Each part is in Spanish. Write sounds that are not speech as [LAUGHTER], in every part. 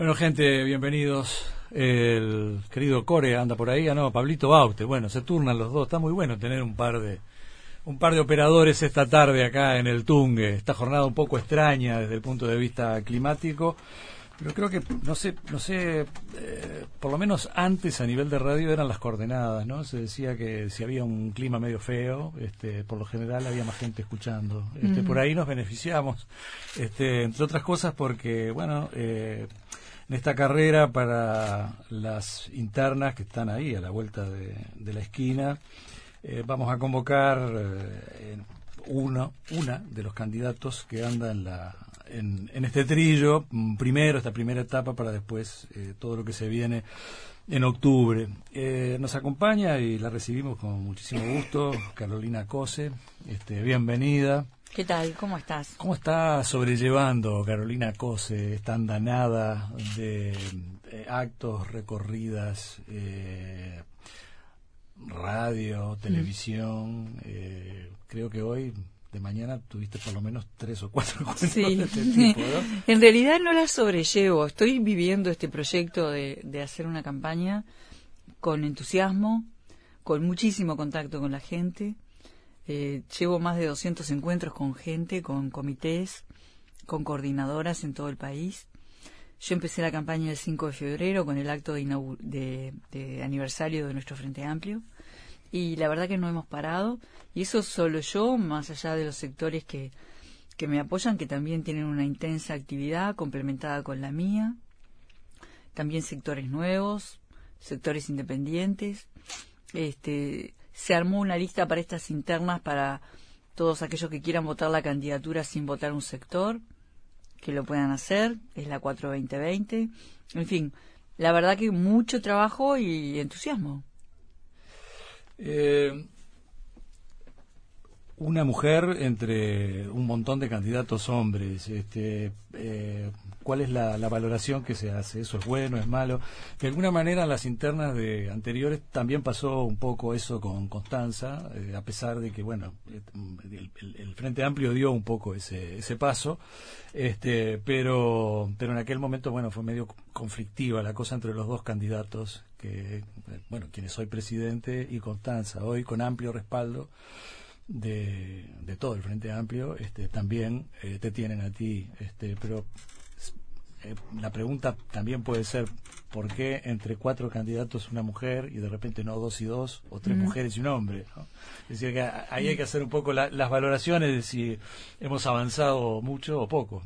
Bueno, gente, bienvenidos. El querido Core anda por ahí, ah, no, Pablito Baute. Bueno, se turnan los dos. Está muy bueno tener un par de un par de operadores esta tarde acá en el Tungue. Esta jornada un poco extraña desde el punto de vista climático, pero creo que no sé, no sé, eh, por lo menos antes a nivel de radio eran las coordenadas, ¿no? Se decía que si había un clima medio feo, este, por lo general había más gente escuchando. Este, Por ahí nos beneficiamos, este, entre otras cosas porque, bueno. Eh, en esta carrera para las internas que están ahí a la vuelta de, la esquina. Eh, vamos a convocar eh, una de los candidatos que anda en, la, en, este trillo, mm, primero, esta primera etapa, para después eh, todo lo que se viene en octubre. nos acompaña y la recibimos con muchísimo gusto, Carolina Cose. Este, bienvenida. ¿Qué tal? ¿Cómo estás? ¿Cómo está sobrellevando Carolina Cose esta andanada de actos, recorridas, eh, radio, televisión? Eh, creo que hoy de mañana tuviste por lo menos tres o cuatro [LAUGHS] sí. de este tipo, [LAUGHS] En realidad no la sobrellevo. Estoy viviendo este proyecto de, de hacer una campaña con entusiasmo, con muchísimo contacto con la gente eh, llevo más de 200 encuentros con gente, con comités, con coordinadoras en todo el país. Yo empecé la campaña el 5 de febrero con el acto de, aniversario de nuestro Frente Amplio. Y la verdad que no hemos parado. Y eso solo yo, más allá de los sectores que, que me apoyan, que también tienen una intensa actividad complementada con la mía, también sectores nuevos, sectores independientes, este, se armó una lista para estas internas para todos aquellos que quieran votar la candidatura sin votar un sector, que lo puedan hacer, es la 42020. En fin, la verdad que mucho trabajo y entusiasmo. Eh, una mujer entre un montón de candidatos hombres. Este, eh, ¿Cuál es la, valoración que se hace? ¿Eso es bueno, es malo? De alguna manera en las internas de anteriores también pasó un poco eso con Constanza, eh, a pesar de que, bueno, eh, el, Frente Amplio dio un poco ese, paso, este, pero, pero en aquel momento, bueno, fue medio conflictiva la cosa entre los dos candidatos, que, bueno, quienes soy presidente y Constanza, hoy con amplio respaldo de, de todo el Frente Amplio, este, también eh, te tienen a ti. Este, pero eh, la pregunta también puede ser, ¿por qué entre cuatro candidatos una mujer y de repente no dos y dos, o tres mujeres y un hombre? Es decir, que ahí hay que hacer un poco las valoraciones de si hemos avanzado mucho o poco.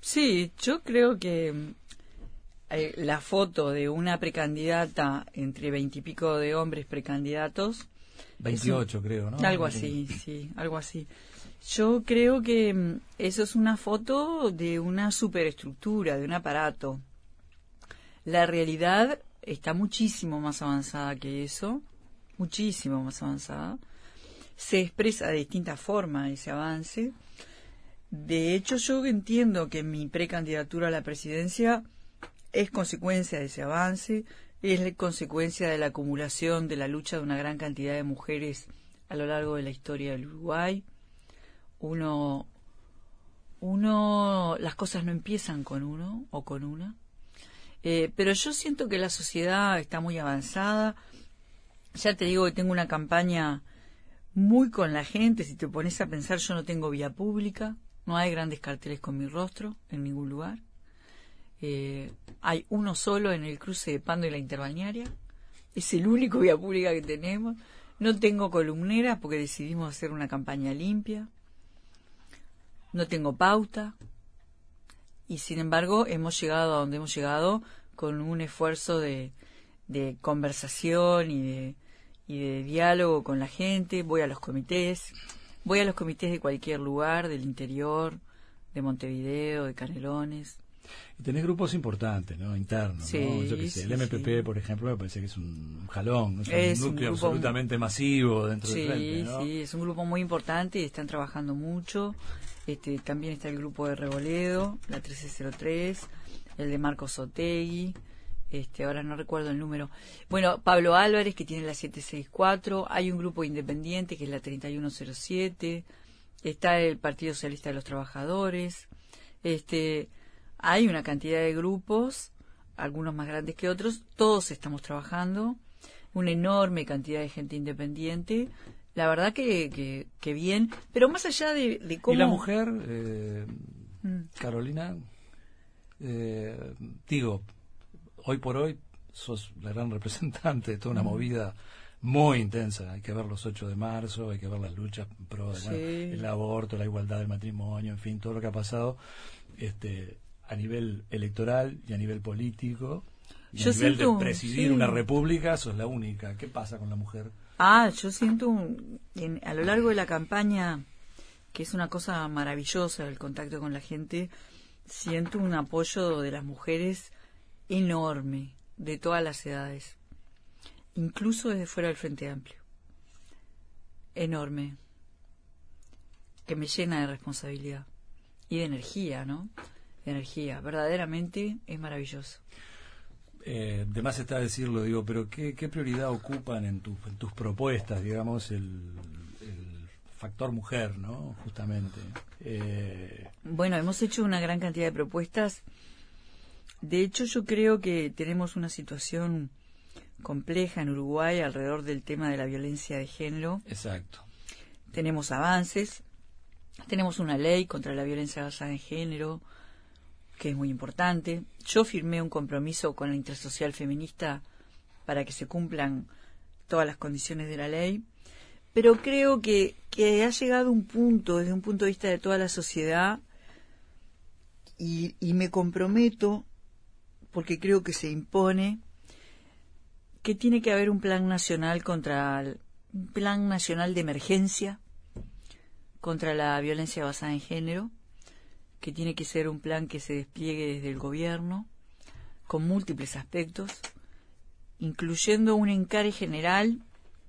Sí, yo creo que eh, la foto de una precandidata entre veintipico de hombres precandidatos 28 creo, ¿no? Algo así, sí, algo así. Yo creo que mm, eso es una foto de una superestructura, de un aparato. La realidad está muchísimo más avanzada que eso, muchísimo más avanzada. Se expresa de distinta forma ese avance. De hecho, yo entiendo que mi precandidatura a la presidencia es consecuencia de ese avance es consecuencia de la acumulación de la lucha de una gran cantidad de mujeres a lo largo de la historia del Uruguay. Uno, uno, las cosas no empiezan con uno o con una, eh, pero yo siento que la sociedad está muy avanzada. Ya te digo que tengo una campaña muy con la gente. Si te pones a pensar, yo no tengo vía pública, no hay grandes carteles con mi rostro en ningún lugar. Eh, hay uno solo en el cruce de Pando y la Interbañaria. Es el único vía pública que tenemos. No tengo columneras porque decidimos hacer una campaña limpia. No tengo pauta. Y sin embargo hemos llegado a donde hemos llegado con un esfuerzo de, de conversación y de, y de diálogo con la gente. Voy a los comités. Voy a los comités de cualquier lugar, del interior, de Montevideo, de Canelones y tenés grupos importantes, ¿no? Internos, ¿no? Yo qué sé, el MPP, por ejemplo, me parece que es un jalón, es, un núcleo absolutamente masivo dentro del frente, ¿no? Sí, es un grupo muy importante y están trabajando mucho. Este, también está el grupo de Revoledo, la 1303, el de Marcos Otegui, este, ahora no recuerdo el número. Bueno, Pablo Álvarez, que tiene la 764, hay un grupo independiente que es la 3107, está el Partido Socialista de los Trabajadores, este, hay una cantidad de grupos, algunos más grandes que otros, todos estamos trabajando, una enorme cantidad de gente independiente. La verdad que, que, bien, pero más allá de, cómo... ¿Y la mujer, eh, mm. Carolina? Eh, digo, hoy por hoy sos la gran representante de toda una mm. movida muy intensa. Hay que ver los 8 de marzo, hay que ver las luchas pro el aborto, la igualdad del matrimonio, en fin, todo lo que ha pasado este, a nivel electoral y a nivel político. Y a nivel de presidir una república, sos la única. ¿Qué pasa con la mujer? Ah, yo siento a lo largo de la campaña, que es una cosa maravillosa el contacto con la gente, siento un apoyo de las mujeres enorme, de todas las edades incluso desde fuera del Frente Amplio. Enorme. Que me llena de responsabilidad. Y de energía, ¿no? De energía. Verdaderamente es maravilloso. Eh, de más está decirlo, digo, pero ¿qué, prioridad ocupan en, en, tus propuestas, digamos, el, factor mujer, ¿no? Justamente. Eh... Bueno, hemos hecho una gran cantidad de propuestas. De hecho, yo creo que tenemos una situación compleja en Uruguay alrededor del tema de la violencia de género. Exacto. Tenemos avances, tenemos una ley contra la violencia basada en género, que es muy importante. Yo firmé un compromiso con la Intersocial Feminista para que se cumplan todas las condiciones de la ley, pero creo que, que ha llegado un punto, desde un punto de vista de toda la sociedad, y, y me comprometo, porque creo que se impone, que tiene que haber un plan nacional contra un plan nacional de emergencia contra la violencia basada en género, que tiene que ser un plan que se despliegue desde el gobierno con múltiples aspectos, incluyendo un encare general,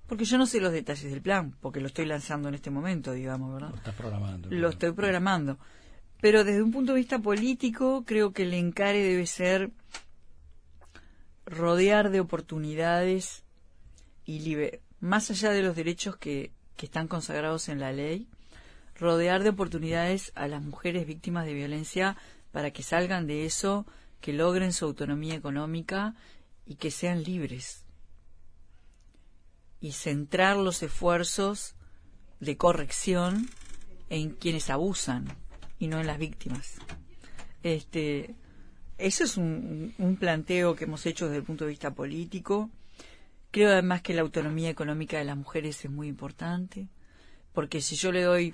porque yo no sé los detalles del plan, porque lo estoy lanzando en este momento, digamos, ¿verdad? Lo estás programando. Lo estoy programando. Pero desde un punto de vista político, creo que el encare debe ser rodear de oportunidades y más allá de los derechos que, que están consagrados en la ley, rodear de oportunidades a las mujeres víctimas de violencia para que salgan de eso, que logren su autonomía económica y que sean libres. Y centrar los esfuerzos de corrección en quienes abusan y no en las víctimas. Este, ese es un, planteo que hemos hecho desde el punto de vista político. Creo además que la autonomía económica de las mujeres es muy importante, porque si yo le doy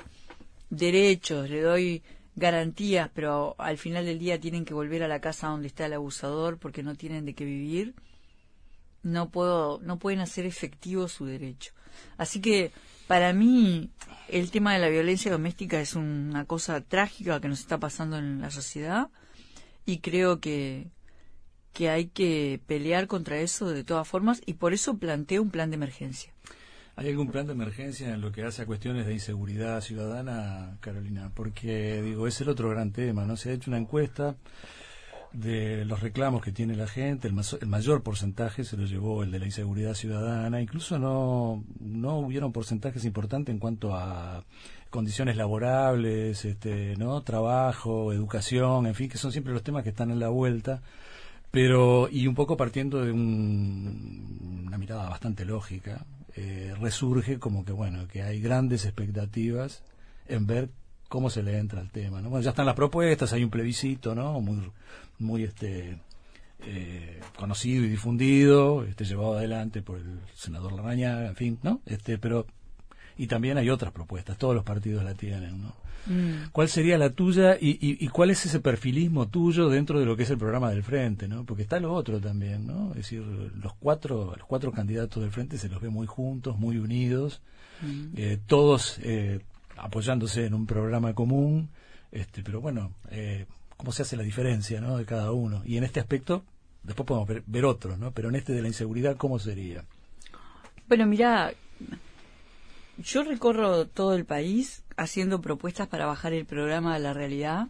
derechos, le doy garantías, pero al final del día tienen que volver a la casa donde está el abusador porque no tienen de qué vivir, no puedo, no pueden hacer efectivo su derecho. Así que para mí el tema de la violencia doméstica es una cosa trágica que nos está pasando en la sociedad y creo que, que hay que pelear contra eso de todas formas y por eso planteo un plan de emergencia. ¿Hay algún plan de emergencia en lo que hace a cuestiones de inseguridad ciudadana, Carolina? Porque, digo, es el otro gran tema, ¿no? Se ha hecho una encuesta de los reclamos que tiene la gente, el, el, mayor porcentaje se lo llevó el de la inseguridad ciudadana, incluso no, no hubieron porcentajes importantes en cuanto a condiciones laborables, este, ¿no? trabajo, educación, en fin, que son siempre los temas que están en la vuelta, pero y un poco partiendo de una mirada bastante lógica, eh, resurge como que bueno, que hay grandes expectativas en ver cómo se le entra al tema, ¿no? Bueno, ya están las propuestas, hay un plebiscito, ¿no? Muy muy este eh, conocido y difundido, este llevado adelante por el senador Larrañaga, en fin, ¿no? Este, pero y también hay otras propuestas, todos los partidos la tienen, ¿no? Mm. ¿Cuál sería la tuya y, y, cuál es ese perfilismo tuyo dentro de lo que es el programa del Frente, ¿no? Porque está lo otro también, ¿no? Es decir, los cuatro, los cuatro candidatos del Frente se los ve muy juntos, muy unidos, mm. eh, todos eh, apoyándose en un programa común, este, pero bueno, eh, ¿cómo se hace la diferencia, ¿no? De cada uno. Y en este aspecto, después podemos ver, ver otros, ¿no? Pero en este de la inseguridad, ¿cómo sería? Bueno, mira, yo recorro todo el país haciendo propuestas para bajar el programa a la realidad.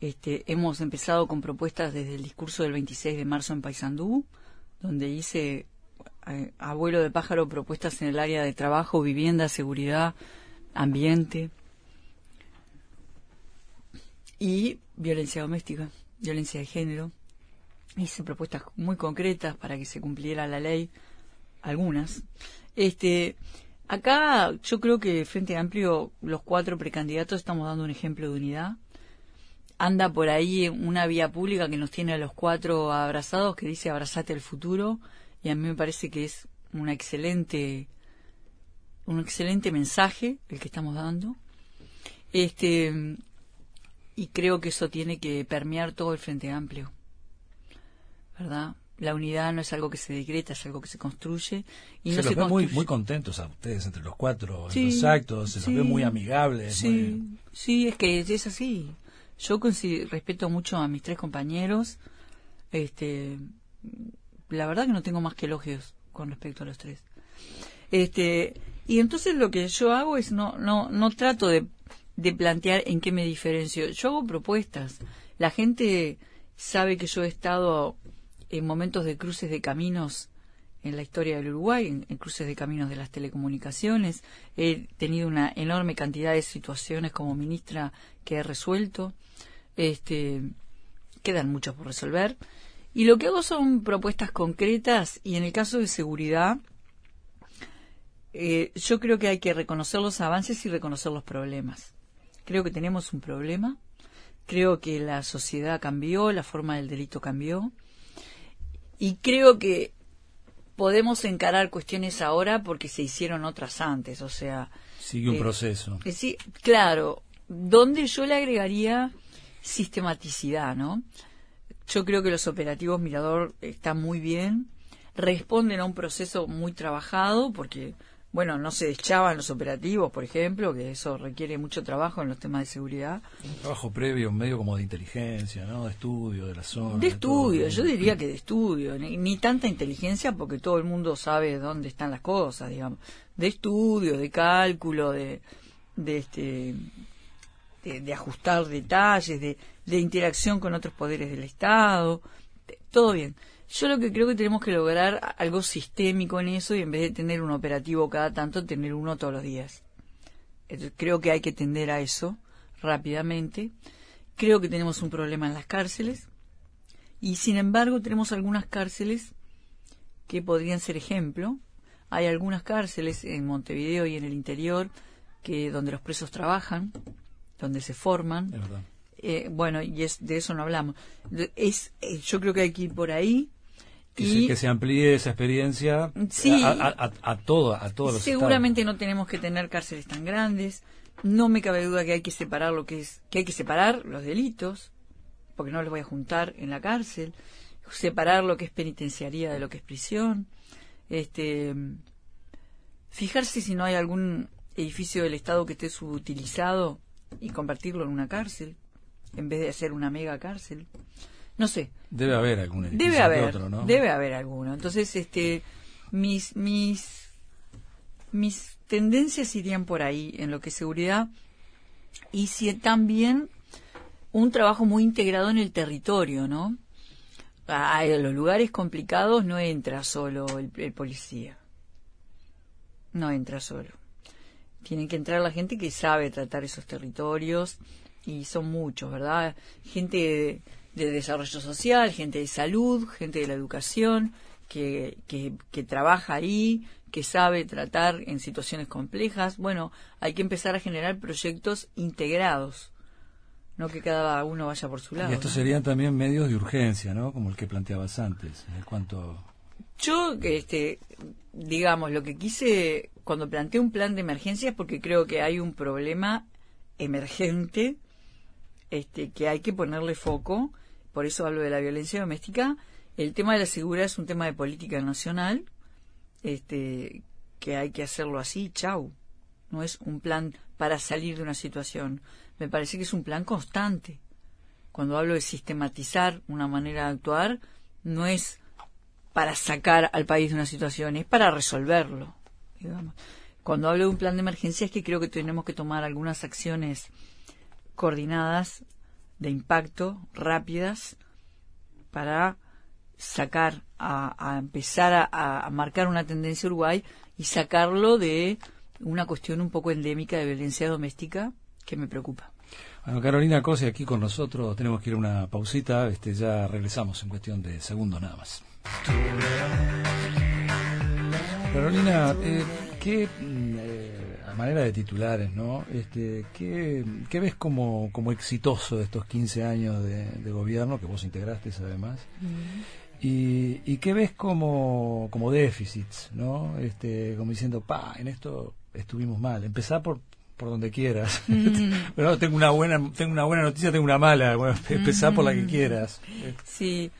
Este, hemos empezado con propuestas desde el discurso del 26 de marzo en Paysandú, donde hice eh, abuelo de pájaro propuestas en el área de trabajo, vivienda, seguridad, ambiente y violencia doméstica. violencia de género. Hice propuestas muy concretas para que se cumpliera la ley, algunas. Este, acá yo creo que Frente Amplio, los cuatro precandidatos, estamos dando un ejemplo de unidad. Anda por ahí una vía pública que nos tiene a los cuatro abrazados, que dice abrazate al futuro, y a mí me parece que es una excelente, un excelente mensaje el que estamos dando. Este, y creo que eso tiene que permear todo el Frente Amplio. ¿Verdad? La unidad no es algo que se decreta, es algo que se construye. Y se no los se ve muy, muy contentos a ustedes entre los cuatro en Sí, los actos, se sí, los ve muy amigables. Sí, muy- sí, es que es así. Yo respeto mucho a mis tres compañeros. Este, la verdad que no tengo más que elogios con respecto a los tres. Este, y entonces lo que yo hago es no, no, no trato de, de plantear en qué me diferencio. Yo hago propuestas. La gente sabe que yo he estado en momentos de cruces de caminos en la historia del Uruguay, en, cruces de caminos de las telecomunicaciones. He tenido una enorme cantidad de situaciones como ministra que he resuelto. Este, quedan muchas por resolver. Y lo que hago son propuestas concretas y en el caso de seguridad, eh, yo creo que hay que reconocer los avances y reconocer los problemas. Creo que tenemos un problema. Creo que la sociedad cambió, la forma del delito cambió. Y creo que podemos encarar cuestiones ahora porque se hicieron otras antes. O sea, Sigue un Eh, proceso. eh, Sí, claro, donde yo le agregaría sistematicidad, ¿no? Yo creo que los operativos Mirador están muy bien, responden a un proceso muy trabajado, porque, bueno, no se deschaban los operativos, por ejemplo, que eso requiere mucho trabajo en los temas de seguridad. Un trabajo previo, medio como de inteligencia, ¿no? De estudio, de la zona. De estudio, yo diría que de estudio, ni, ni tanta inteligencia porque todo el mundo sabe dónde están las cosas, digamos. De estudio, de cálculo, de, de este de, de ajustar detalles, de, de interacción con otros poderes del Estado, todo bien. Yo lo que creo que tenemos que lograr algo sistémico en eso y en vez de tener un operativo cada tanto, tener uno todos los días. Creo que hay que tender a eso rápidamente. Creo que tenemos un problema en las cárceles y sin embargo tenemos algunas cárceles que podrían ser ejemplo. Hay algunas cárceles en Montevideo y en el interior que donde los presos trabajan, donde se forman. Es. Eh, bueno, y es, de eso no hablamos. Es, eh, yo creo que hay que ir por ahí. Que, y se, que se amplíe esa experiencia Sí. a, a, a todos los seguramente no tenemos que tener cárceles tan grandes. No me cabe duda que hay que separar lo que es, que hay que separar los delitos, porque no los voy a juntar en la cárcel. Separar lo que es penitenciaría de lo que es prisión. Este, fijarse si no hay algún edificio del Estado que esté subutilizado y convertirlo en una cárcel, en vez de hacer una mega cárcel. No sé, Debe haber algún edificio Debe que haber, otro, ¿no? debe haber alguno. Entonces, este, mis, mis, mis tendencias irían por ahí en lo que es seguridad y si también un trabajo muy integrado en el territorio, ¿no? A, los lugares complicados no entra solo el, el policía, no entra solo. Tienen que entrar la gente que sabe tratar esos territorios y son muchos, ¿verdad? Gente de, de desarrollo social, gente de salud, gente de la educación, que, que, que trabaja ahí, que sabe tratar en situaciones complejas. Bueno, hay que empezar a generar proyectos integrados, no que cada uno vaya por su lado. Y estos ¿no? serían también medios de urgencia, ¿no? Como el que planteabas antes, en cuanto... Yo, este, digamos, lo que quise cuando planteé un plan de emergencia es porque creo que hay un problema emergente este, que hay que ponerle foco. Por eso hablo de la violencia doméstica. El tema de la seguridad es un tema de política nacional, este, que hay que hacerlo así, chau. No es un plan para salir de una situación. Me parece que es un plan constante. Cuando hablo de sistematizar una manera de actuar, no es para sacar al país de una situación, es para resolverlo. Digamos. Cuando hablo de un plan de emergencia es que creo que tenemos que tomar algunas acciones coordinadas, de impacto, rápidas, para sacar, a, empezar a, marcar una tendencia Uruguay y sacarlo de una cuestión un poco endémica de violencia doméstica que me preocupa. Bueno, Carolina Cosi aquí con nosotros, tenemos que ir a una pausita, este, ya regresamos en cuestión de segundos nada más. Carolina, eh, ¿qué, mm, manera de titulares, ¿no? Este, ¿qué, qué ves como, como exitoso de estos 15 años de, gobierno, que vos integraste además? y, ¿Y qué ves como, como déficits, ¿no? Este, como diciendo, pa, en esto estuvimos mal. Empezá por, por donde quieras. [LAUGHS] Pero tengo una buena tengo una buena noticia, tengo una mala. Bueno, empezá por la que quieras. Sí.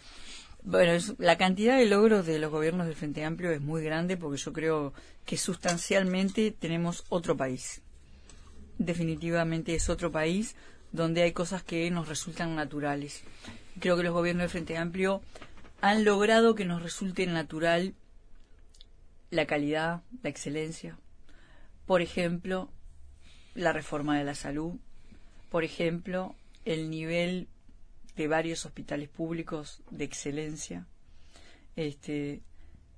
Bueno, la cantidad de logros de los gobiernos del Frente Amplio es muy grande porque yo creo que sustancialmente tenemos otro país. Definitivamente es otro país donde hay cosas que nos resultan naturales. Creo que los gobiernos del Frente Amplio han logrado que nos resulte natural la calidad, la excelencia. Por ejemplo, la reforma de la salud. Por ejemplo, el nivel de varios hospitales públicos de excelencia. Este,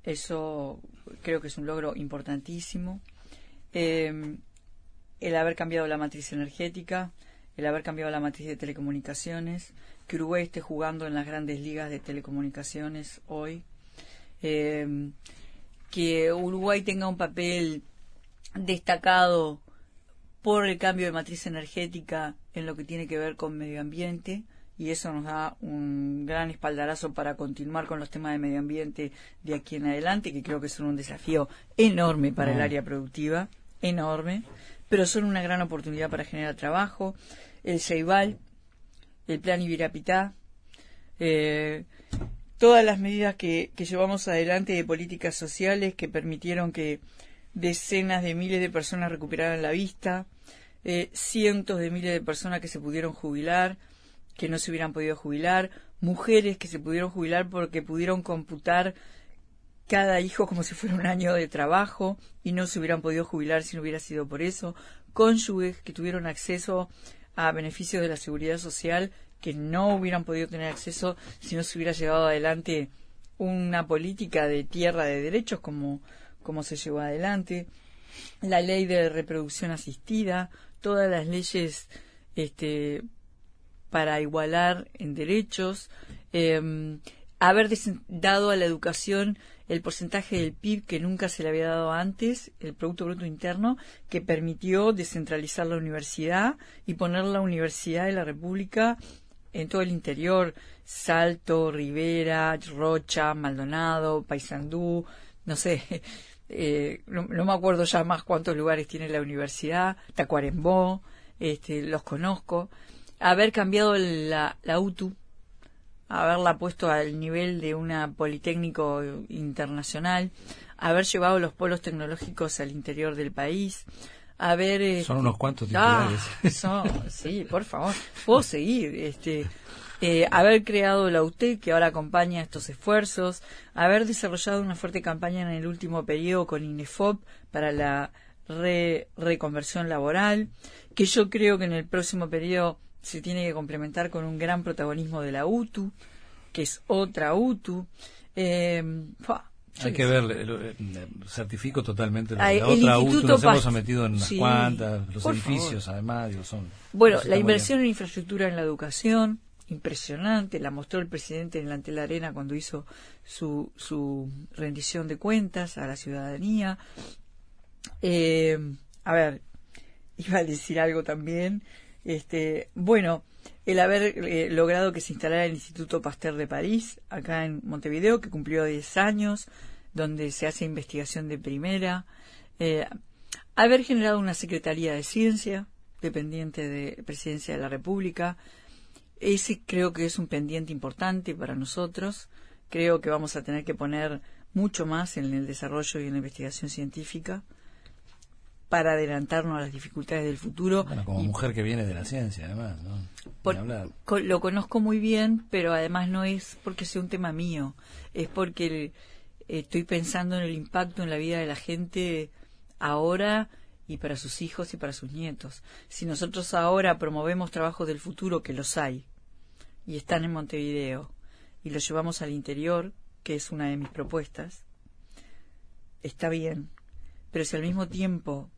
eso creo que es un logro importantísimo. Em, el haber cambiado la matriz energética, el haber cambiado la matriz de telecomunicaciones, que Uruguay esté jugando en las grandes ligas de telecomunicaciones hoy, em, que Uruguay tenga un papel destacado por el cambio de matriz energética en lo que tiene que ver con medio ambiente, y eso nos da un gran espaldarazo para continuar con los temas de medio ambiente de aquí en adelante, que creo que son un desafío enorme para el área productiva, enorme, pero son una gran oportunidad para generar trabajo. El Ceibal, el Plan Ibirapitá, eh, todas las medidas que, que llevamos adelante de políticas sociales que permitieron que decenas de miles de personas recuperaran la vista, eh, cientos de miles de personas que se pudieron jubilar, que no se hubieran podido jubilar, mujeres que se pudieron jubilar porque pudieron computar cada hijo como si fuera un año de trabajo y no se hubieran podido jubilar si no hubiera sido por eso, cónyuges que tuvieron acceso a beneficios de la seguridad social que no hubieran podido tener acceso si no se hubiera llevado adelante una política de tierra de derechos como, como se llevó adelante, la ley de reproducción asistida, todas las leyes este, para igualar en derechos, eh, haber dado a la educación el porcentaje del PIB que nunca se le había dado antes, el Producto Bruto Interno, que permitió descentralizar la universidad y poner la Universidad de la República en todo el interior, Salto, Rivera, Rocha, Maldonado, Paysandú, no sé, [LAUGHS] eh, no, me acuerdo ya más cuántos lugares tiene la universidad, Tacuarembó, este, los conozco haber cambiado la, la UTU, haberla puesto al nivel de una Politécnico internacional, haber llevado los polos tecnológicos al interior del país, haber... Este, son unos cuantos ah, titulares. [LAUGHS] sí, por favor, puedo seguir. Este, eh, haber creado la UTE, que ahora acompaña estos esfuerzos, haber desarrollado una fuerte campaña en el último periodo con INEFOP para la reconversión laboral, que yo creo que en el próximo periodo se tiene que complementar con un gran protagonismo de la UTU, que es otra UTU. Eh, hay que ver, certifico totalmente la otra UTU, nos hemos metido en unas cuantas, los edificios además, son... Bueno, la inversión en infraestructura en la educación, impresionante, la mostró el presidente en la la arena cuando hizo su, su rendición de cuentas a la ciudadanía. Eh, a ver, [LAUGHS] iba a decir algo también, este, bueno, el haber eh, logrado que se instalara el Instituto Pasteur de París, acá en Montevideo, que cumplió 10 años, donde se hace investigación de primera, eh, haber generado una Secretaría de Ciencia, dependiente de Presidencia de la República, ese creo que es un pendiente importante para nosotros, creo que vamos a tener que poner mucho más en el desarrollo y en la investigación científica, para adelantarnos a las dificultades del futuro. Bueno, como mujer que viene de la ciencia, además, ¿no? lo conozco muy bien, pero además no es porque sea un tema mío, es porque estoy pensando en el impacto en la vida de la gente ahora y para sus hijos y para sus nietos. Si nosotros ahora promovemos trabajos del futuro, que los hay, y están en Montevideo, y los llevamos al interior, que es una de mis propuestas, está bien. Pero si al mismo tiempo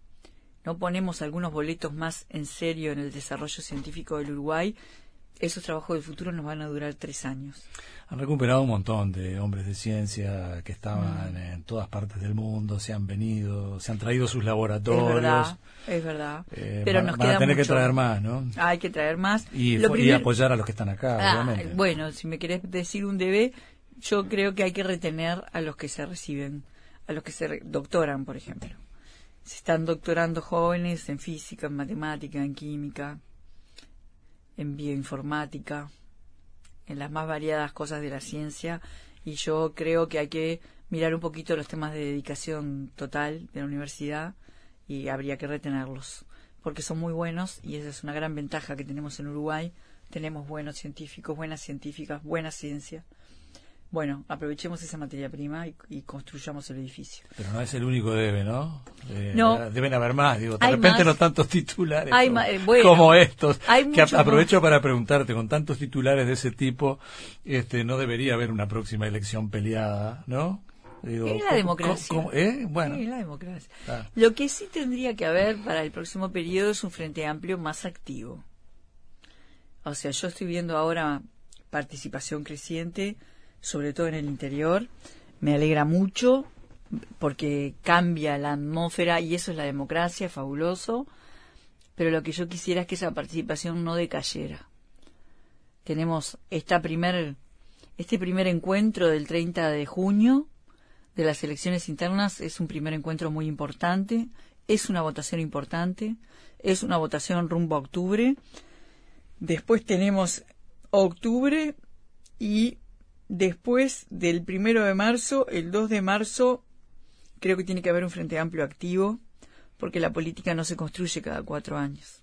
no ponemos algunos boletos más en serio en el desarrollo científico del Uruguay, esos trabajos del futuro nos van a durar tres años. Han recuperado un montón de hombres de ciencia que estaban mm. en todas partes del mundo, se han venido, se han traído sus laboratorios. Es verdad, es verdad. Eh, Pero nos van a tener que traer más, ¿no? Hay que traer más. Y, apoyar a los que están acá, ah, obviamente. Bueno, si me querés decir un debe, yo creo que hay que retener a los que se reciben, a los que se doctoran, por ejemplo. Se están doctorando jóvenes en física, en matemática, en química, en bioinformática, en las más variadas cosas de la ciencia y yo creo que hay que mirar un poquito los temas de dedicación total de la universidad y habría que retenerlos porque son muy buenos y esa es una gran ventaja que tenemos en Uruguay. Tenemos buenos científicos, buenas científicas, buena ciencia bueno, aprovechemos esa materia prima y, construyamos el edificio. Pero no es el único debe, ¿no? Eh, no. Deben haber más, digo. De repente no tantos titulares eh, como, estos. que aprovecho para preguntarte, con tantos titulares de ese tipo, este, no debería haber una próxima elección peleada, ¿no? es la democracia. ¿eh? Bueno. Es la democracia. Ah. Lo que sí tendría que haber para el próximo periodo es un frente amplio más activo. O sea, yo estoy viendo ahora participación creciente sobre todo en el interior. Me alegra mucho porque cambia la atmósfera y eso es la democracia, fabuloso. Pero lo que yo quisiera es que esa participación no decayera. Tenemos esta primer, este primer encuentro del 30 de junio de las elecciones internas es un primer encuentro muy importante, es una votación importante, es una votación rumbo a octubre. Después tenemos octubre y Después del primero de marzo, el 2 de marzo, creo que tiene que haber un frente amplio activo, porque la política no se construye cada cuatro años.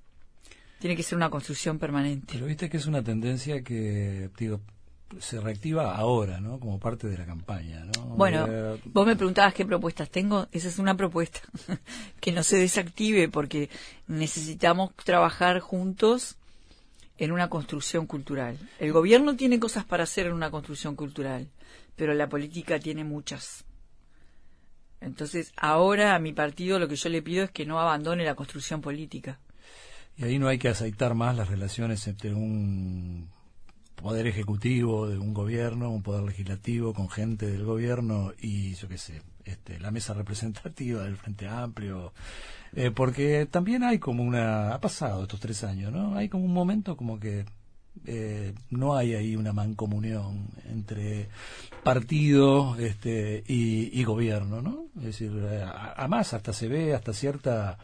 Tiene que ser una construcción permanente. Pero viste que es una tendencia que, digo, se reactiva ahora, ¿no? Como parte de la campaña, ¿no? Bueno, eh, vos me preguntabas qué propuestas tengo. Esa es una propuesta. [LAUGHS] que no se desactive porque necesitamos trabajar juntos en una construcción cultural. El gobierno tiene cosas para hacer en una construcción cultural, pero la política tiene muchas. Entonces, ahora a mi partido lo que yo le pido es que no abandone la construcción política. Y ahí no hay que aceitar más las relaciones entre un poder ejecutivo de un gobierno, un poder legislativo con gente del gobierno y yo qué sé, este, la mesa representativa del Frente Amplio, eh, porque también hay como una, ha pasado estos tres años, ¿no? Hay como un momento como que eh, no hay ahí una mancomunión entre partido este, y, gobierno, ¿no? Es decir, además hasta se ve hasta cierta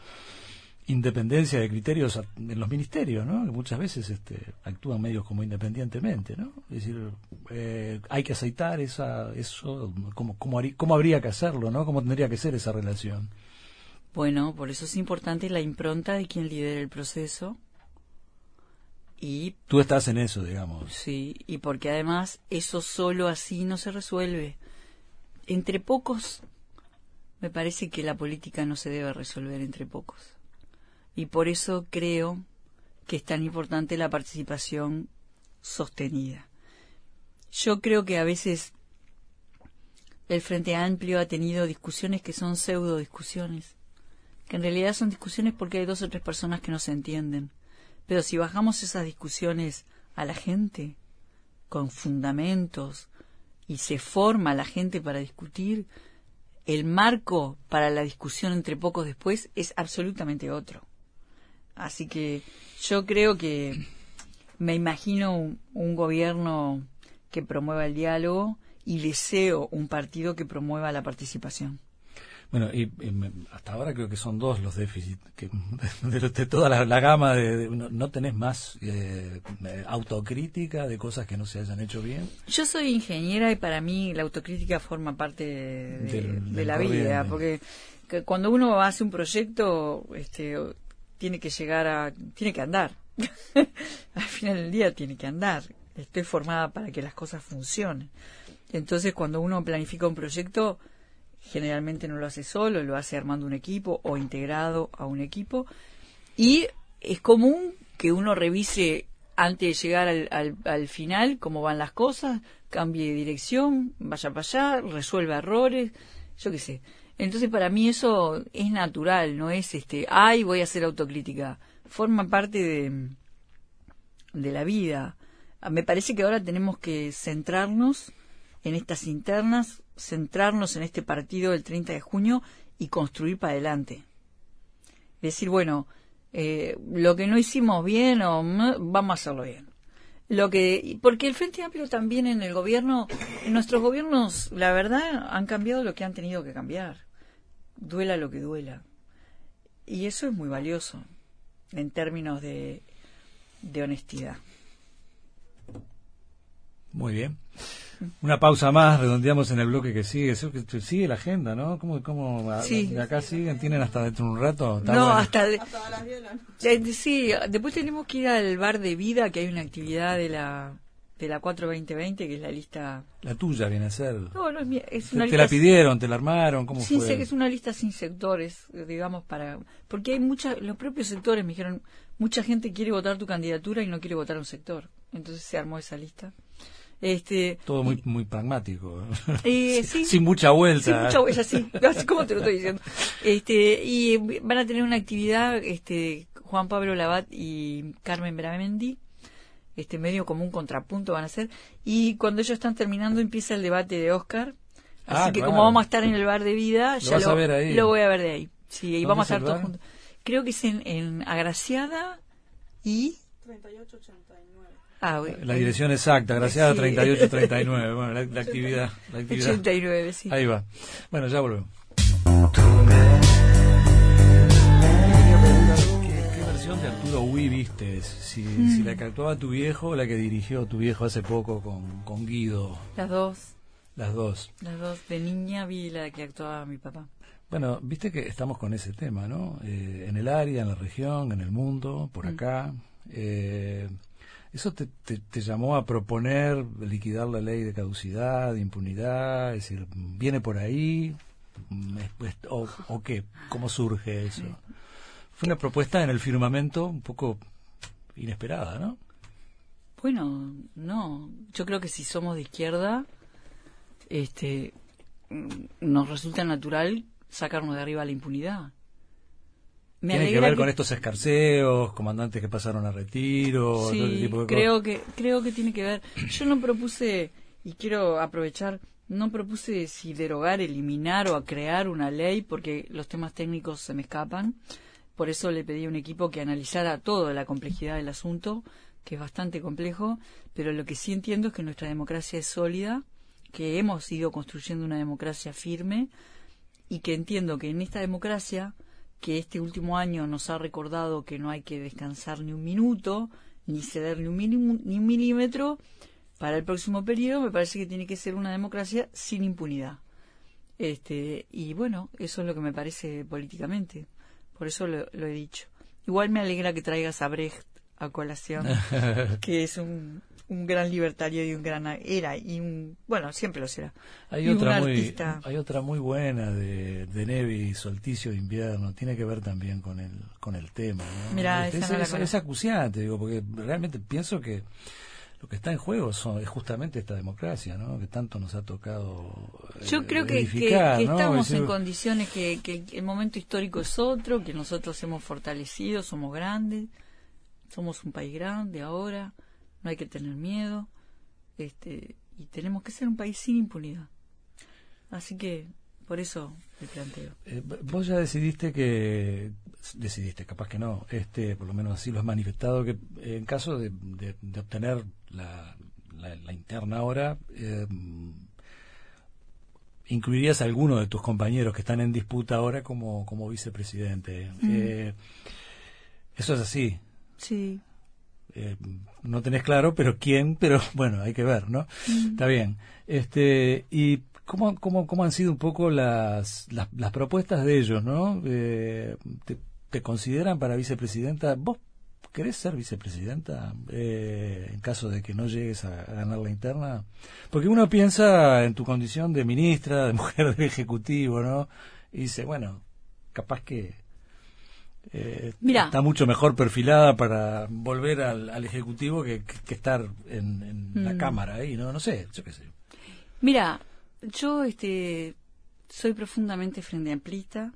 independencia de criterios en los ministerios, ¿no? Que muchas veces este, actúan medios como independientemente, ¿no? Es decir, eh, hay que aceitar esa, eso, ¿cómo, cómo, habría que hacerlo, ¿no? ¿Cómo tendría que ser esa relación? Bueno, por eso es importante la impronta de quien lidera el proceso. Y tú estás en eso, digamos. Sí, y porque además eso solo así no se resuelve. Entre pocos, me parece que la política no se debe resolver entre pocos y por eso creo que es tan importante la participación sostenida. Yo creo que a veces el Frente Amplio ha tenido discusiones que son pseudo discusiones, que en realidad son discusiones porque hay dos o tres personas que no se entienden. Pero si bajamos esas discusiones a la gente, con fundamentos, y se forma la gente para discutir, el marco para la discusión entre pocos después es absolutamente otro. Así que yo creo que me imagino un, gobierno que promueva el diálogo y deseo un partido que promueva la participación. Bueno, y, hasta ahora creo que son dos los déficits, que [LAUGHS] de, toda la, gama, de, no, tenés más eh, autocrítica de cosas que no se hayan hecho bien? Yo soy ingeniera y para mí la autocrítica forma parte de, la vida, porque cuando uno hace un proyecto, este, tiene que llegar a, tiene que andar. [LAUGHS] Al final del día tiene que andar. Estoy formada para que las cosas funcionen. Entonces, cuando uno planifica un proyecto, generalmente no lo hace solo, lo hace armando un equipo o integrado a un equipo. Y es común que uno revise antes de llegar al, al, al final cómo van las cosas, cambie de dirección, vaya para allá, resuelva errores, yo qué sé. Entonces para mí eso es natural, no es este, ay, voy a hacer autocrítica. Forma parte de, de la vida. Me parece que ahora tenemos que centrarnos en estas internas, centrarnos en este partido del 30 de junio y construir para adelante. Decir, bueno, eh, lo que no hicimos bien o vamos a hacerlo bien. Lo que, porque el Frente Amplio también en el gobierno, en nuestros gobiernos, la verdad, han cambiado lo que han tenido que cambiar. Duela lo que duela. Y eso es muy valioso en términos de, de honestidad. Muy bien. [LAUGHS] Una pausa más, redondeamos en el bloque que sigue. Sigue la agenda, ¿no? ¿Cómo, cómo acá siguen? ¿Tienen hasta dentro de un rato? No, hasta, hasta las 10 de Sí, después tenemos que ir al bar de vida, que hay una actividad de la de la 42020, que es la lista... La tuya viene a ser... No, no es mía. Es una ¿Te, la pidieron? ¿Te la armaron? ¿Cómo sí, fue? que es una lista sin sectores, digamos, para... Porque hay mucha... Los propios sectores me dijeron, mucha gente quiere votar tu candidatura y no quiere votar un sector. Entonces se armó esa lista. Este, Todo muy muy pragmático. Eh, [LAUGHS] sí, sin mucha vuelta. Sin mucha vuelta, sí. [LAUGHS] Así como te lo estoy diciendo. Este, y van a tener una actividad este, Juan Pablo Labat y Carmen Bramendi. Este medio como un contrapunto van a ser. Y cuando ellos están terminando empieza el debate de Oscar. Así Ah, que claro. como vamos a estar en el bar de vida, Lo ya vas lo, a ver ahí. lo voy a ver de ahí. Sí, y ¿Dónde vamos a estar todos juntos. Creo que es en, en Agraciada y... 3889. Ah, bueno, La dirección exacta, Graciada Sí. 3839. [LAUGHS] Bueno, la, la actividad. La actividad. 89, sí. Ahí va. Bueno, ya volvemos. ¿Qué, versión de Arturo Huy viste? Si, Mm. si la que actuaba tu viejo o la que dirigió tu viejo hace poco con, con Guido. Las dos. Las dos. Las dos. De niña vi la que actuaba mi papá. Bueno, viste que estamos con ese tema, ¿no? Eh, en el área, en la región, en el mundo, por Mm. acá. Eh, ¿Eso te, te, llamó a proponer liquidar la ley de caducidad, de impunidad? Es decir, ¿viene por ahí? ¿O, o qué? ¿Cómo surge eso? Fue una propuesta en el firmamento un poco inesperada, ¿no? Bueno, no. Yo creo que si somos de izquierda, este, mm, nos resulta natural sacarnos de arriba la impunidad. Me Tiene que ver con estos escarceos, comandantes que pasaron a retiro, todo ese Sí, tipo de creo que creo que tiene que ver. Yo no propuse y quiero aprovechar, no propuse si derogar, eliminar o a crear una ley porque los temas técnicos se me escapan. Por eso le pedí a un equipo que analizara toda la complejidad del asunto, que es bastante complejo, pero lo que sí entiendo es que nuestra democracia es sólida, que hemos ido construyendo una democracia firme y que entiendo que en esta democracia, que este último año nos ha recordado que no hay que descansar ni un minuto, ni ceder ni un, ni un milímetro, para el próximo periodo me parece que tiene que ser una democracia sin impunidad. Este, y bueno, eso es lo que me parece políticamente. Por eso lo, lo he dicho. Igual me alegra que traigas a Brecht a colación, [LAUGHS] que es un, un gran libertario y un gran era y un bueno siempre lo será Hay y otra, muy, artista. hay otra muy buena de, de Nevi, Solticio de invierno, tiene que ver también con el, con el tema. ¿no? Mirá, Este, esa es, no es- acuciante, digo, porque realmente pienso que lo que está en juego son, es justamente esta democracia, ¿no? que tanto nos ha tocado. eh, Yo creo que, que- edificar, que ¿no? estamos decir, en condiciones que, que el momento histórico es otro, que nosotros hemos fortalecido, somos grandes, somos un país grande ahora, no hay que tener miedo, este, y tenemos que ser un país sin impunidad. Así que por eso le planteo. Eh, vos ya decidiste que decidiste capaz que no este por lo menos así lo has manifestado que eh, en caso de, de- de obtener la, la- la interna ahora eh, incluirías a alguno de tus compañeros que están en disputa ahora como como vicepresidente Eh, eso es así Sí, eh, no tenés claro, pero quién, pero [LAUGHS] bueno, hay que ver, ¿no? Está bien. Este, y cómo, cómo, cómo han sido un poco las, las, las propuestas de ellos, ¿no? Eh, te, te consideran para vicepresidenta? ¿Vos querés ser vicepresidenta eh, en caso de que no llegues a, a ganar la interna? Porque uno piensa en tu condición de ministra, de [LAUGHS] mujer del Ejecutivo, ¿no? Y dice, bueno, capaz que eh, está mucho mejor perfilada para volver al, al Ejecutivo que, que- que estar en, en la Mm. Cámara ahí, ¿no? No sé, yo qué sé. Mira, yo este soy profundamente frente amplista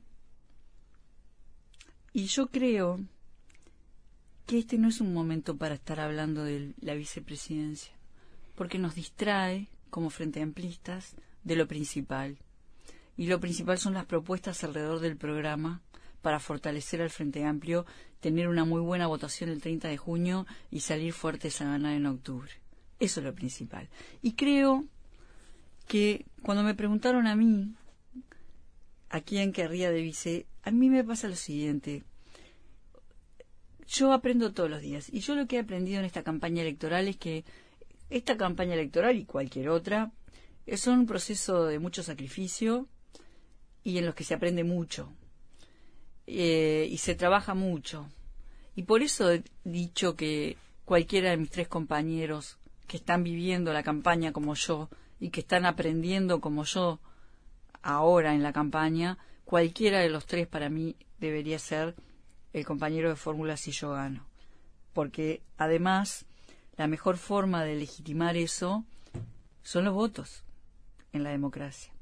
y yo creo que este no es un momento para estar hablando de la vicepresidencia, porque nos distrae como frente amplistas de lo principal. Y lo principal son las propuestas alrededor del programa para fortalecer al Frente Amplio, tener una muy buena votación el 30 de junio y salir fuertes a ganar en octubre. Eso es lo principal. Y creo que cuando me preguntaron a mí a quién querría de vice, a mí me pasa lo siguiente. Yo aprendo todos los días y yo lo que he aprendido en esta campaña electoral es que esta campaña electoral y cualquier otra son un proceso de mucho sacrificio y en los que se aprende mucho eh, y se trabaja mucho. Y por eso he dicho que cualquiera de mis tres compañeros que están viviendo la campaña como yo y que están aprendiendo como yo ahora en la campaña, cualquiera de los tres para mí debería ser el compañero de fórmula si yo gano. Porque además la mejor forma de legitimar eso son los votos en la democracia.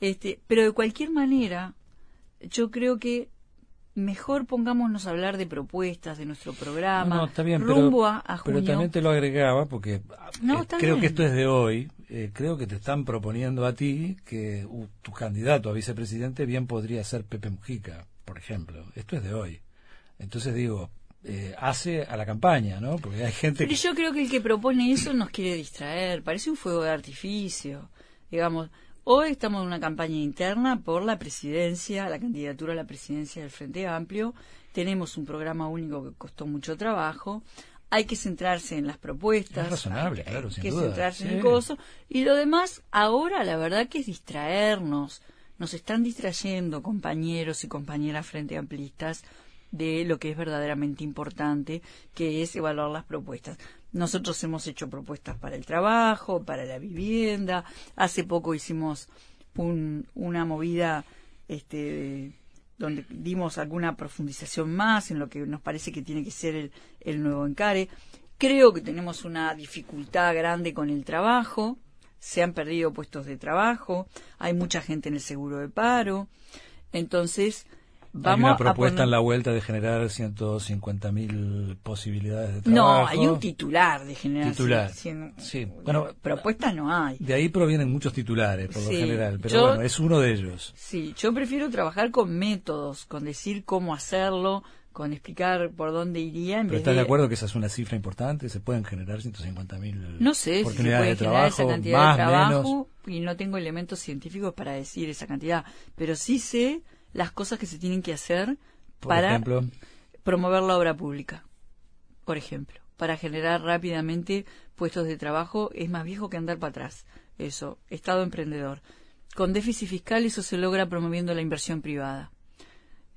Este, pero de cualquier manera, yo creo que mejor pongámonos a hablar de propuestas de nuestro programa, no, está bien, rumbo pero, a, Pero también te lo agregaba porque eh, creo que esto es de hoy. Eh, creo que te están proponiendo a ti que uh, tu candidato a vicepresidente bien podría ser Pepe Mujica, por ejemplo. Esto es de hoy. Entonces digo, eh, hace a la campaña, ¿no? Porque hay gente. Pero yo creo que el que propone eso nos quiere distraer. Parece un fuego de artificio. Digamos, Hoy estamos en una campaña interna por la presidencia, la candidatura a la presidencia del Frente Amplio. Tenemos un programa único que costó mucho trabajo. Hay que centrarse en las propuestas. Es razonable, hay, claro, hay sin que duda. centrarse en el coso. Y lo demás, ahora la verdad que es distraernos. Nos están distrayendo compañeros y compañeras frente amplistas de lo que es verdaderamente importante, que es evaluar las propuestas. Nosotros hemos hecho propuestas para el trabajo, para la vivienda. Hace poco hicimos un- una movida este, donde dimos alguna profundización más en lo que nos parece que tiene que ser el, el nuevo encare. Creo que tenemos una dificultad grande con el trabajo. Se han perdido puestos de trabajo. Hay mucha gente en el seguro de paro. Entonces, Hay una a propuesta poner- en la vuelta de generar 150.000 posibilidades de No, trabajo. hay un titular de generación. Titular. Cien- Sí, bueno, propuestas no hay. De ahí provienen muchos titulares, por lo general, pero yo- bueno, es uno de ellos. Sí, yo prefiero trabajar con métodos, con decir cómo hacerlo, con explicar por dónde iría en Pero vez ¿estás de... de acuerdo que esa es una cifra importante? ¿Se pueden generar 150.000 No sé si se oportunidades puede de generar esa trabajo? cantidad más, de trabajo menos. y no tengo elementos científicos para decir esa cantidad, pero sí sé las cosas que se tienen que hacer Por para ejemplo, promover la obra pública, por ejemplo, para generar rápidamente puestos de trabajo es más viejo que andar para atrás. Eso, Estado emprendedor. Con déficit fiscal eso se logra promoviendo la inversión privada.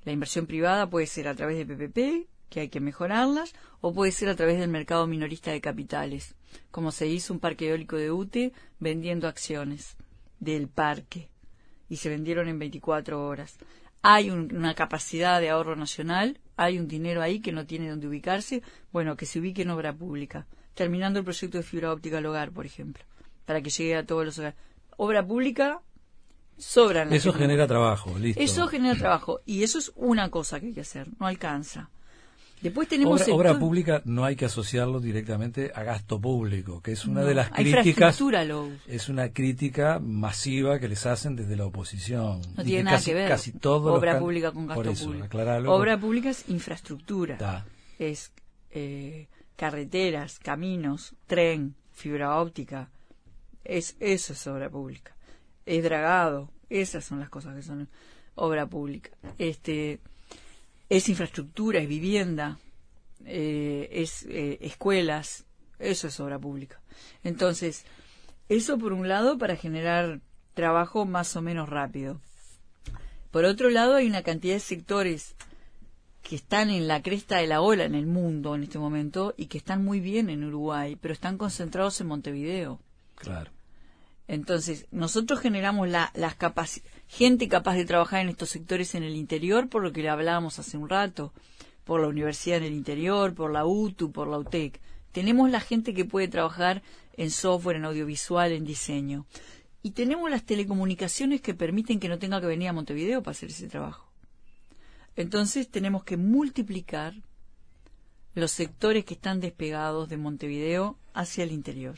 La inversión privada puede ser a través de PPP, que hay que mejorarlas, o puede ser a través del mercado minorista de capitales, como se hizo un parque eólico de UTE vendiendo acciones del parque y se vendieron en 24 horas. Hay un- una capacidad de ahorro nacional, hay un dinero ahí que no tiene dónde ubicarse, bueno, que se ubique en obra pública, terminando el proyecto de fibra óptica al hogar, por ejemplo, para que llegue a todos los hogares. Obra pública, sobran eso genera trabajo, listo. Eso genera trabajo y eso es una cosa que hay que hacer, no alcanza. Después tenemos obra, pública no hay que asociarlo directamente a gasto público, que es una No, de las críticas. Es una crítica masiva que les hacen desde la oposición. No Y tiene nada casi, que ver. Casi todos los Obra can- pública con gasto eso, público. Obra pública es infraestructura. Está. Es eh, carreteras, caminos, tren, fibra óptica. Es, eso es obra pública. Es dragado. Esas son las cosas que son obra pública. Este, es infraestructura, es vivienda, eh, es eh, escuelas. Eso es obra pública. Entonces, eso por un lado para generar trabajo más o menos rápido. Por otro lado, hay una cantidad de sectores que están en la cresta de la ola en el mundo en este momento y que están muy bien en Uruguay, pero están concentrados en Montevideo. Claro. Entonces, nosotros generamos la, las gente capaz de trabajar en estos sectores en el interior, por lo que le hablábamos hace un rato, por la universidad en el interior, por la UTU, por la UTEC. Tenemos la gente que puede trabajar en software, en audiovisual, en diseño. y tenemos las telecomunicaciones que permiten que no tenga que venir a Montevideo para hacer ese trabajo. Entonces tenemos que multiplicar los sectores que están despegados de Montevideo hacia el interior.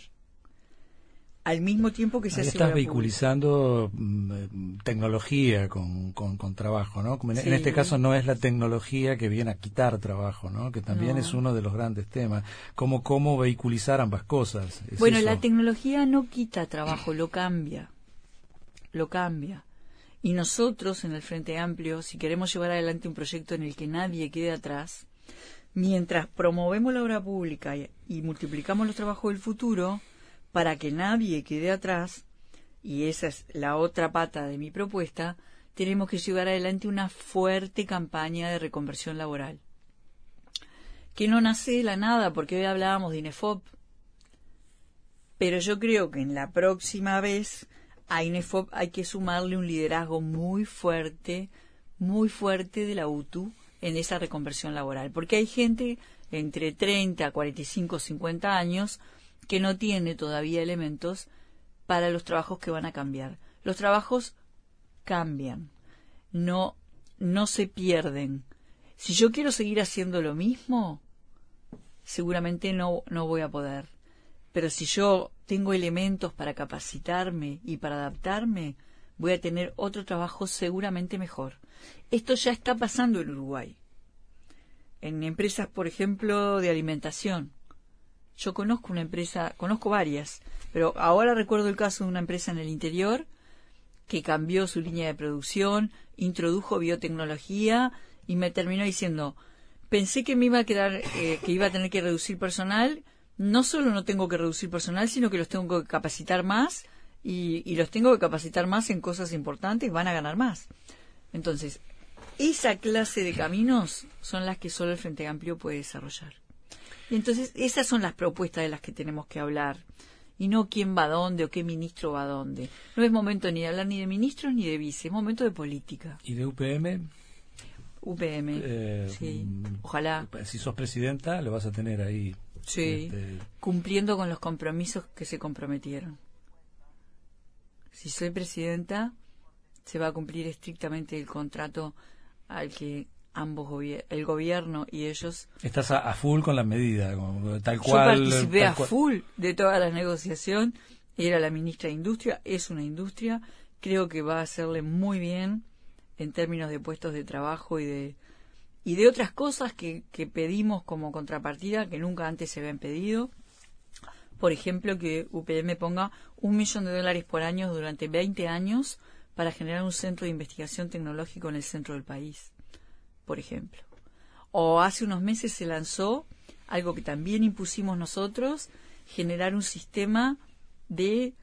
Al mismo tiempo que se Ahí hace estás vehiculizando mm, tecnología con, con, con trabajo, ¿no? Como en, este caso no es la tecnología que viene a quitar trabajo, ¿no? Que también No. es uno de los grandes temas. Cómo, cómo vehiculizar ambas cosas. Es Bueno, eso. la tecnología no quita trabajo, lo cambia. Lo cambia. Y nosotros en el Frente Amplio, si queremos llevar adelante un proyecto en el que nadie quede atrás, mientras promovemos la obra pública y, y multiplicamos los trabajos del futuro, para que nadie quede atrás, y esa es la otra pata de mi propuesta, tenemos que llevar adelante una fuerte campaña de reconversión laboral. Que no nace de la nada, porque hoy hablábamos de INEFOP, pero yo creo que en la próxima vez a INEFOP hay que sumarle un liderazgo muy fuerte, muy fuerte de la UTU en esa reconversión laboral. Porque hay gente entre 30, 45, 50 años que no tiene todavía elementos para los trabajos que van a cambiar. Los trabajos cambian, no, no se pierden. Si yo quiero seguir haciendo lo mismo, seguramente no, no voy a poder. Pero si yo tengo elementos para capacitarme y para adaptarme, voy a tener otro trabajo seguramente mejor. Esto ya está pasando en Uruguay. En empresas, por ejemplo, de alimentación. Yo conozco una empresa, conozco varias, pero ahora recuerdo el caso de una empresa en el interior que cambió su línea de producción, introdujo biotecnología y me terminó diciendo, pensé que me iba a quedar, eh, que iba a tener que reducir personal, no solo no tengo que reducir personal, sino que los tengo que capacitar más y, y los tengo que capacitar más en cosas importantes, van a ganar más. Entonces, esa clase de caminos son las que solo el Frente Amplio puede desarrollar. Y entonces, esas son las propuestas de las que tenemos que hablar. Y no quién va a dónde o qué ministro va a dónde. No es momento ni de hablar ni de ministros ni de vice, es momento de política. ¿Y de UPM? UPM, Eh, sí. mm, Ojalá, Si sos presidenta, lo vas a tener ahí. sí. este, Cumpliendo con los compromisos que se comprometieron. Si soy presidenta, se va a cumplir estrictamente el contrato al que ambos gobier- el gobierno y ellos estás a, a full con la medida, como- tal Yo cual. participé tal a cual. full de toda la negociación. Era la ministra de Industria, es una industria. Creo que va a hacerle muy bien en términos de puestos de trabajo y de y de otras cosas que, que pedimos como contrapartida que nunca antes se habían pedido. Por ejemplo, que UPM ponga un millón de dólares por año durante 20 años para generar un centro de investigación tecnológico en el centro del país, por ejemplo. O hace unos meses se lanzó algo que también impusimos nosotros, generar un sistema de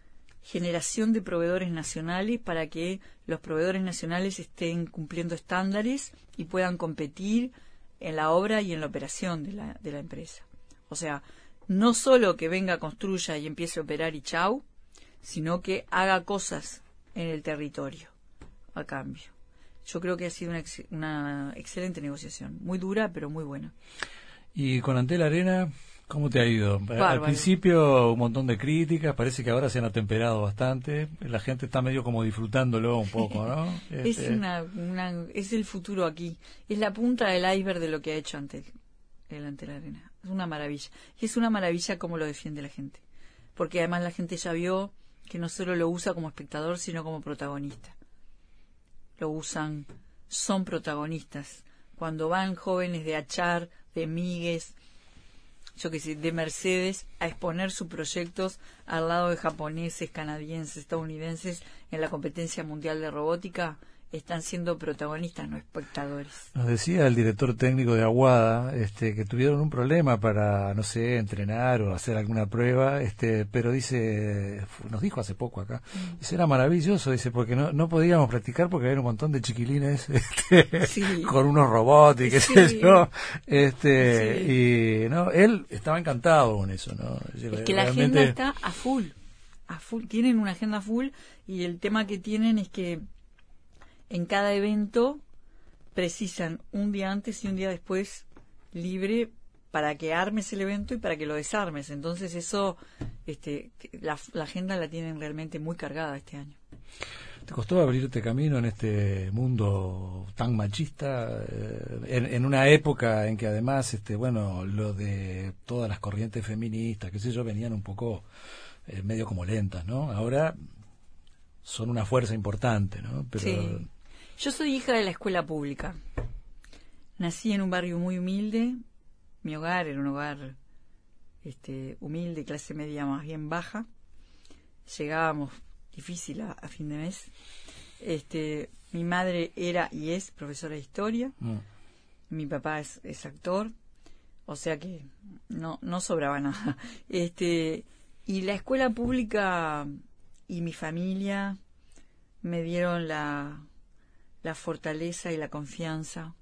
generación de proveedores nacionales para que los proveedores nacionales estén cumpliendo estándares y puedan competir en la obra y en la operación de la, de la empresa. O sea, no solo que venga, construya y empiece a operar y chau, sino que haga cosas en el territorio a cambio. Yo creo que ha sido una, ex- una excelente negociación, muy dura pero muy buena. Y con Antel Arena, ¿cómo te ha ido? Al principio un montón de críticas, parece que ahora se han atemperado bastante, la gente está medio como disfrutándolo un poco, ¿no? [LAUGHS] Es, Este, una, una- es el futuro aquí. Es la punta del iceberg de lo que ha hecho ante el ante la arena. Es una maravilla. Y es una maravilla cómo lo defiende la gente. Porque además la gente ya vio que no solo lo usa como espectador, sino como protagonista. Lo usan, son protagonistas. Cuando van jóvenes de Achar, de Migues, yo que sé, de Mercedes, a exponer sus proyectos al lado de japoneses, canadienses, estadounidenses en la competencia mundial de robótica, están siendo protagonistas, no espectadores. Nos decía el director técnico de Aguada este, que tuvieron un problema para, no sé, entrenar o hacer alguna prueba, este, pero dice, nos dijo hace poco acá, dice, era maravilloso, dice, porque no, no podíamos practicar porque había un montón de chiquilines [LAUGHS] este, Sí. con unos robots y qué Sí. sé yo. Este, Sí. Y no, él estaba encantado con eso, ¿no? Es que la agenda está a full, a full. Tienen una agenda full y el tema que tienen es que en cada evento precisan un día antes y un día después libre para que armes el evento y para que lo desarmes. Entonces eso, este, la, la agenda la tienen realmente muy cargada este año. ¿Te costó abrirte camino en este mundo tan machista? eh, en, en una época en que además, este, bueno, lo de todas las corrientes feministas, qué sé yo, venían un poco eh, medio como lentas, ¿no? Ahora son una fuerza importante, ¿no? Pero, Sí. Yo soy hija de la escuela pública. Nací en un barrio muy humilde. Mi hogar era un hogar este, humilde, clase media más bien baja. Llegábamos difícil a, a fin de mes. Este, mi madre era y es profesora de historia. Mm. Mi papá es, es actor. O sea que no, no sobraba nada. [LAUGHS] Este, y la escuela pública y mi familia me dieron la, la fortaleza y la confianza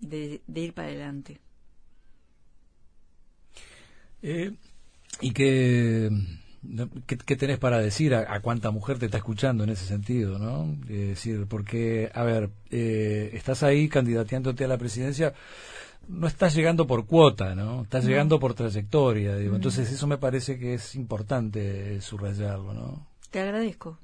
de, de ir para adelante. Eh, ¿Y qué, qué, tenés para decir a, a cuánta mujer te está escuchando en ese sentido, no? Es decir, porque, a ver, eh, estás ahí candidateándote a la presidencia, no estás llegando por cuota, ¿no? Estás No. llegando por trayectoria, digo. Entonces eso me parece que es importante subrayarlo, ¿no? Te agradezco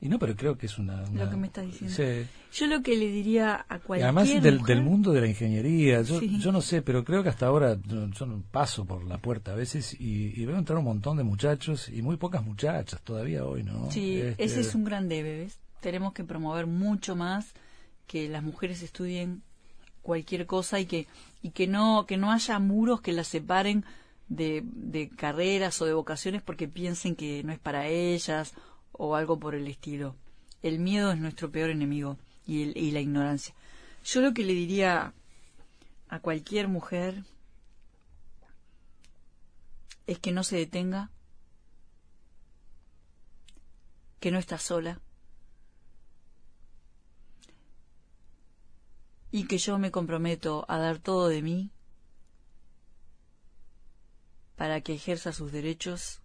Y no, pero creo que es una... una- lo que me estás diciendo. Yo lo que le diría a Y cualquier además del, mujer- del mundo de la ingeniería, yo, Sí. yo no sé, pero creo que hasta ahora yo, yo no paso por la puerta a veces y, y veo entrar un montón de muchachos y muy pocas muchachas todavía hoy, ¿no? Sí, Este, ese es un gran debe, ¿ves? Tenemos que promover mucho más que las mujeres estudien cualquier cosa y que y que no que no haya muros que las separen de, de carreras o de vocaciones porque piensen que no es para ellas o algo por el estilo. El miedo es nuestro peor enemigo y, el- y la ignorancia. Yo lo que le diría a cualquier mujer es que no se detenga, que no está sola y que yo me comprometo a dar todo de mí para que ejerza sus derechos,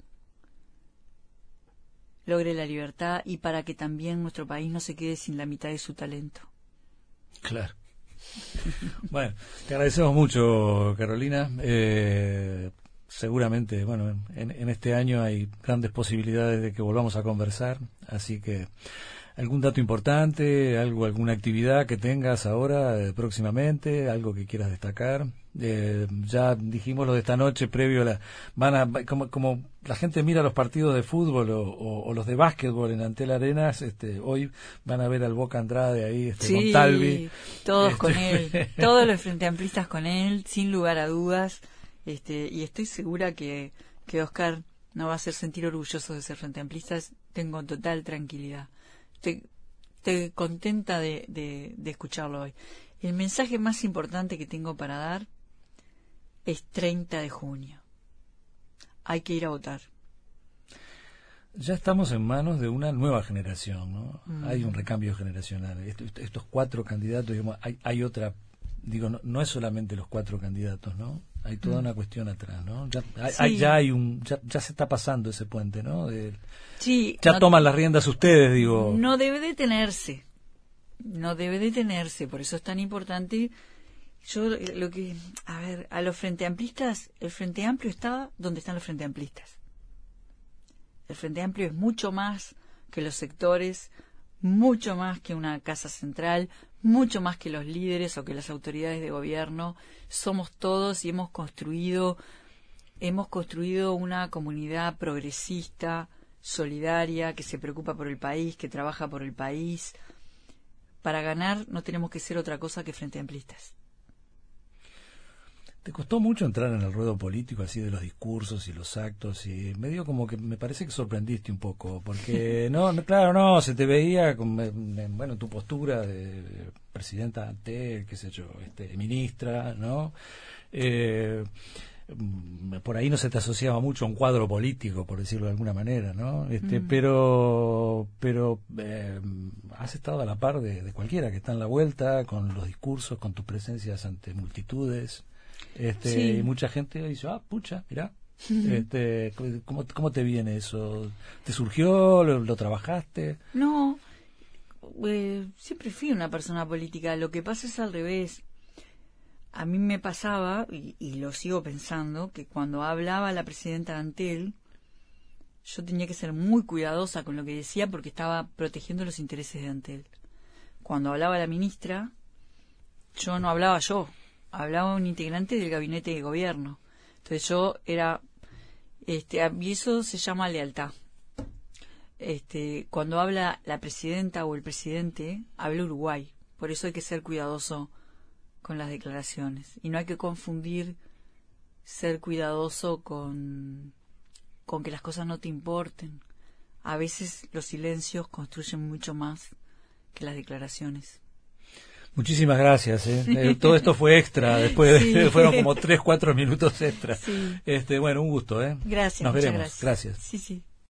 logre la libertad y para que también nuestro país no se quede sin la mitad de su talento. Claro. [LAUGHS] bueno, te agradecemos mucho, Carolina. Eh, seguramente, bueno, en, en este año hay grandes posibilidades de que volvamos a conversar, así que algún dato importante, algo, alguna actividad que tengas ahora eh, próximamente, algo que quieras destacar. Eh, ya dijimos lo de esta noche previo a la van a como, como la gente mira los partidos de fútbol o, o- o los de básquetbol en Antel Arenas este hoy van a ver al Boca Andrade ahí este, con Talvi todos Este- con él, [LAUGHS] todos los frente con él, sin lugar a dudas. Este, y estoy segura que, que Oscar no va a hacer sentir orgulloso de ser frente amplista. Tengo total tranquilidad. Estoy, estoy contenta de, de, de escucharlo hoy. El mensaje más importante que tengo para dar es 30 de junio. Hay que ir a votar. Ya estamos en manos de una nueva generación, ¿no? Mm. Hay un recambio generacional. Est- est- Estos cuatro candidatos, digamos, hay, hay otra, digo, no, no es solamente los cuatro candidatos, ¿no? Hay toda Mm. una cuestión atrás, ¿no? Ya, hay, Sí. hay- ya hay un, ya, ya se está pasando ese puente, ¿no? De- Sí, ya no- toman las riendas ustedes, digo. No debe detenerse. No debe detenerse. Por eso es tan importante. Yo lo que. A ver, a los frente amplistas, el Frente Amplio está donde están los frente amplistas. El Frente Amplio es mucho más que los sectores, mucho más que una casa central, mucho más que los líderes o que las autoridades de gobierno. Somos todos y hemos construido hemos construido una comunidad progresista, solidaria, que se preocupa por el país, que trabaja por el país. Para ganar no tenemos que ser otra cosa que frente amplistas. ¿Te costó mucho entrar en el ruedo político así de los discursos y los actos? Y medio como que me parece que sorprendiste un poco, porque [LAUGHS] no, no, claro, no, se te veía con, bueno, tu postura de, de presidenta ante, qué sé yo, este, ministra, ¿no? Eh, por ahí no se te asociaba mucho a un cuadro político, por decirlo de alguna manera, ¿no? Este, Mm. Pero, pero eh, has estado a la par de, de cualquiera que está en la vuelta, con los discursos, con tus presencias ante multitudes. Este, Sí. Y mucha gente dice, ah, pucha, mirá. Este, ¿cómo, ¿Cómo te viene eso? ¿Te surgió? ¿Lo, lo trabajaste? No, eh, siempre fui una persona política. Lo que pasa es al revés. a mí me pasaba, y, y, lo sigo pensando, que cuando hablaba la presidenta Antel, yo tenía que ser muy cuidadosa con lo que decía porque estaba protegiendo los intereses de Antel. Cuando hablaba la ministra, yo no hablaba yo, hablaba un integrante del gabinete de gobierno. Entonces yo era, este, y eso se llama lealtad. Este, cuando habla la presidenta o el presidente, habla Uruguay. Por eso hay que ser cuidadoso con las declaraciones. Y no hay que confundir ser cuidadoso con, con que las cosas no te importen. A veces los silencios construyen mucho más que las declaraciones. Muchísimas gracias. ¿eh? Eh, todo esto fue extra. Después [LAUGHS] fueron como tres, cuatro minutos extra. Este, bueno, un gusto. ¿eh? Gracias. Nos veremos. Gracias. Sí, sí.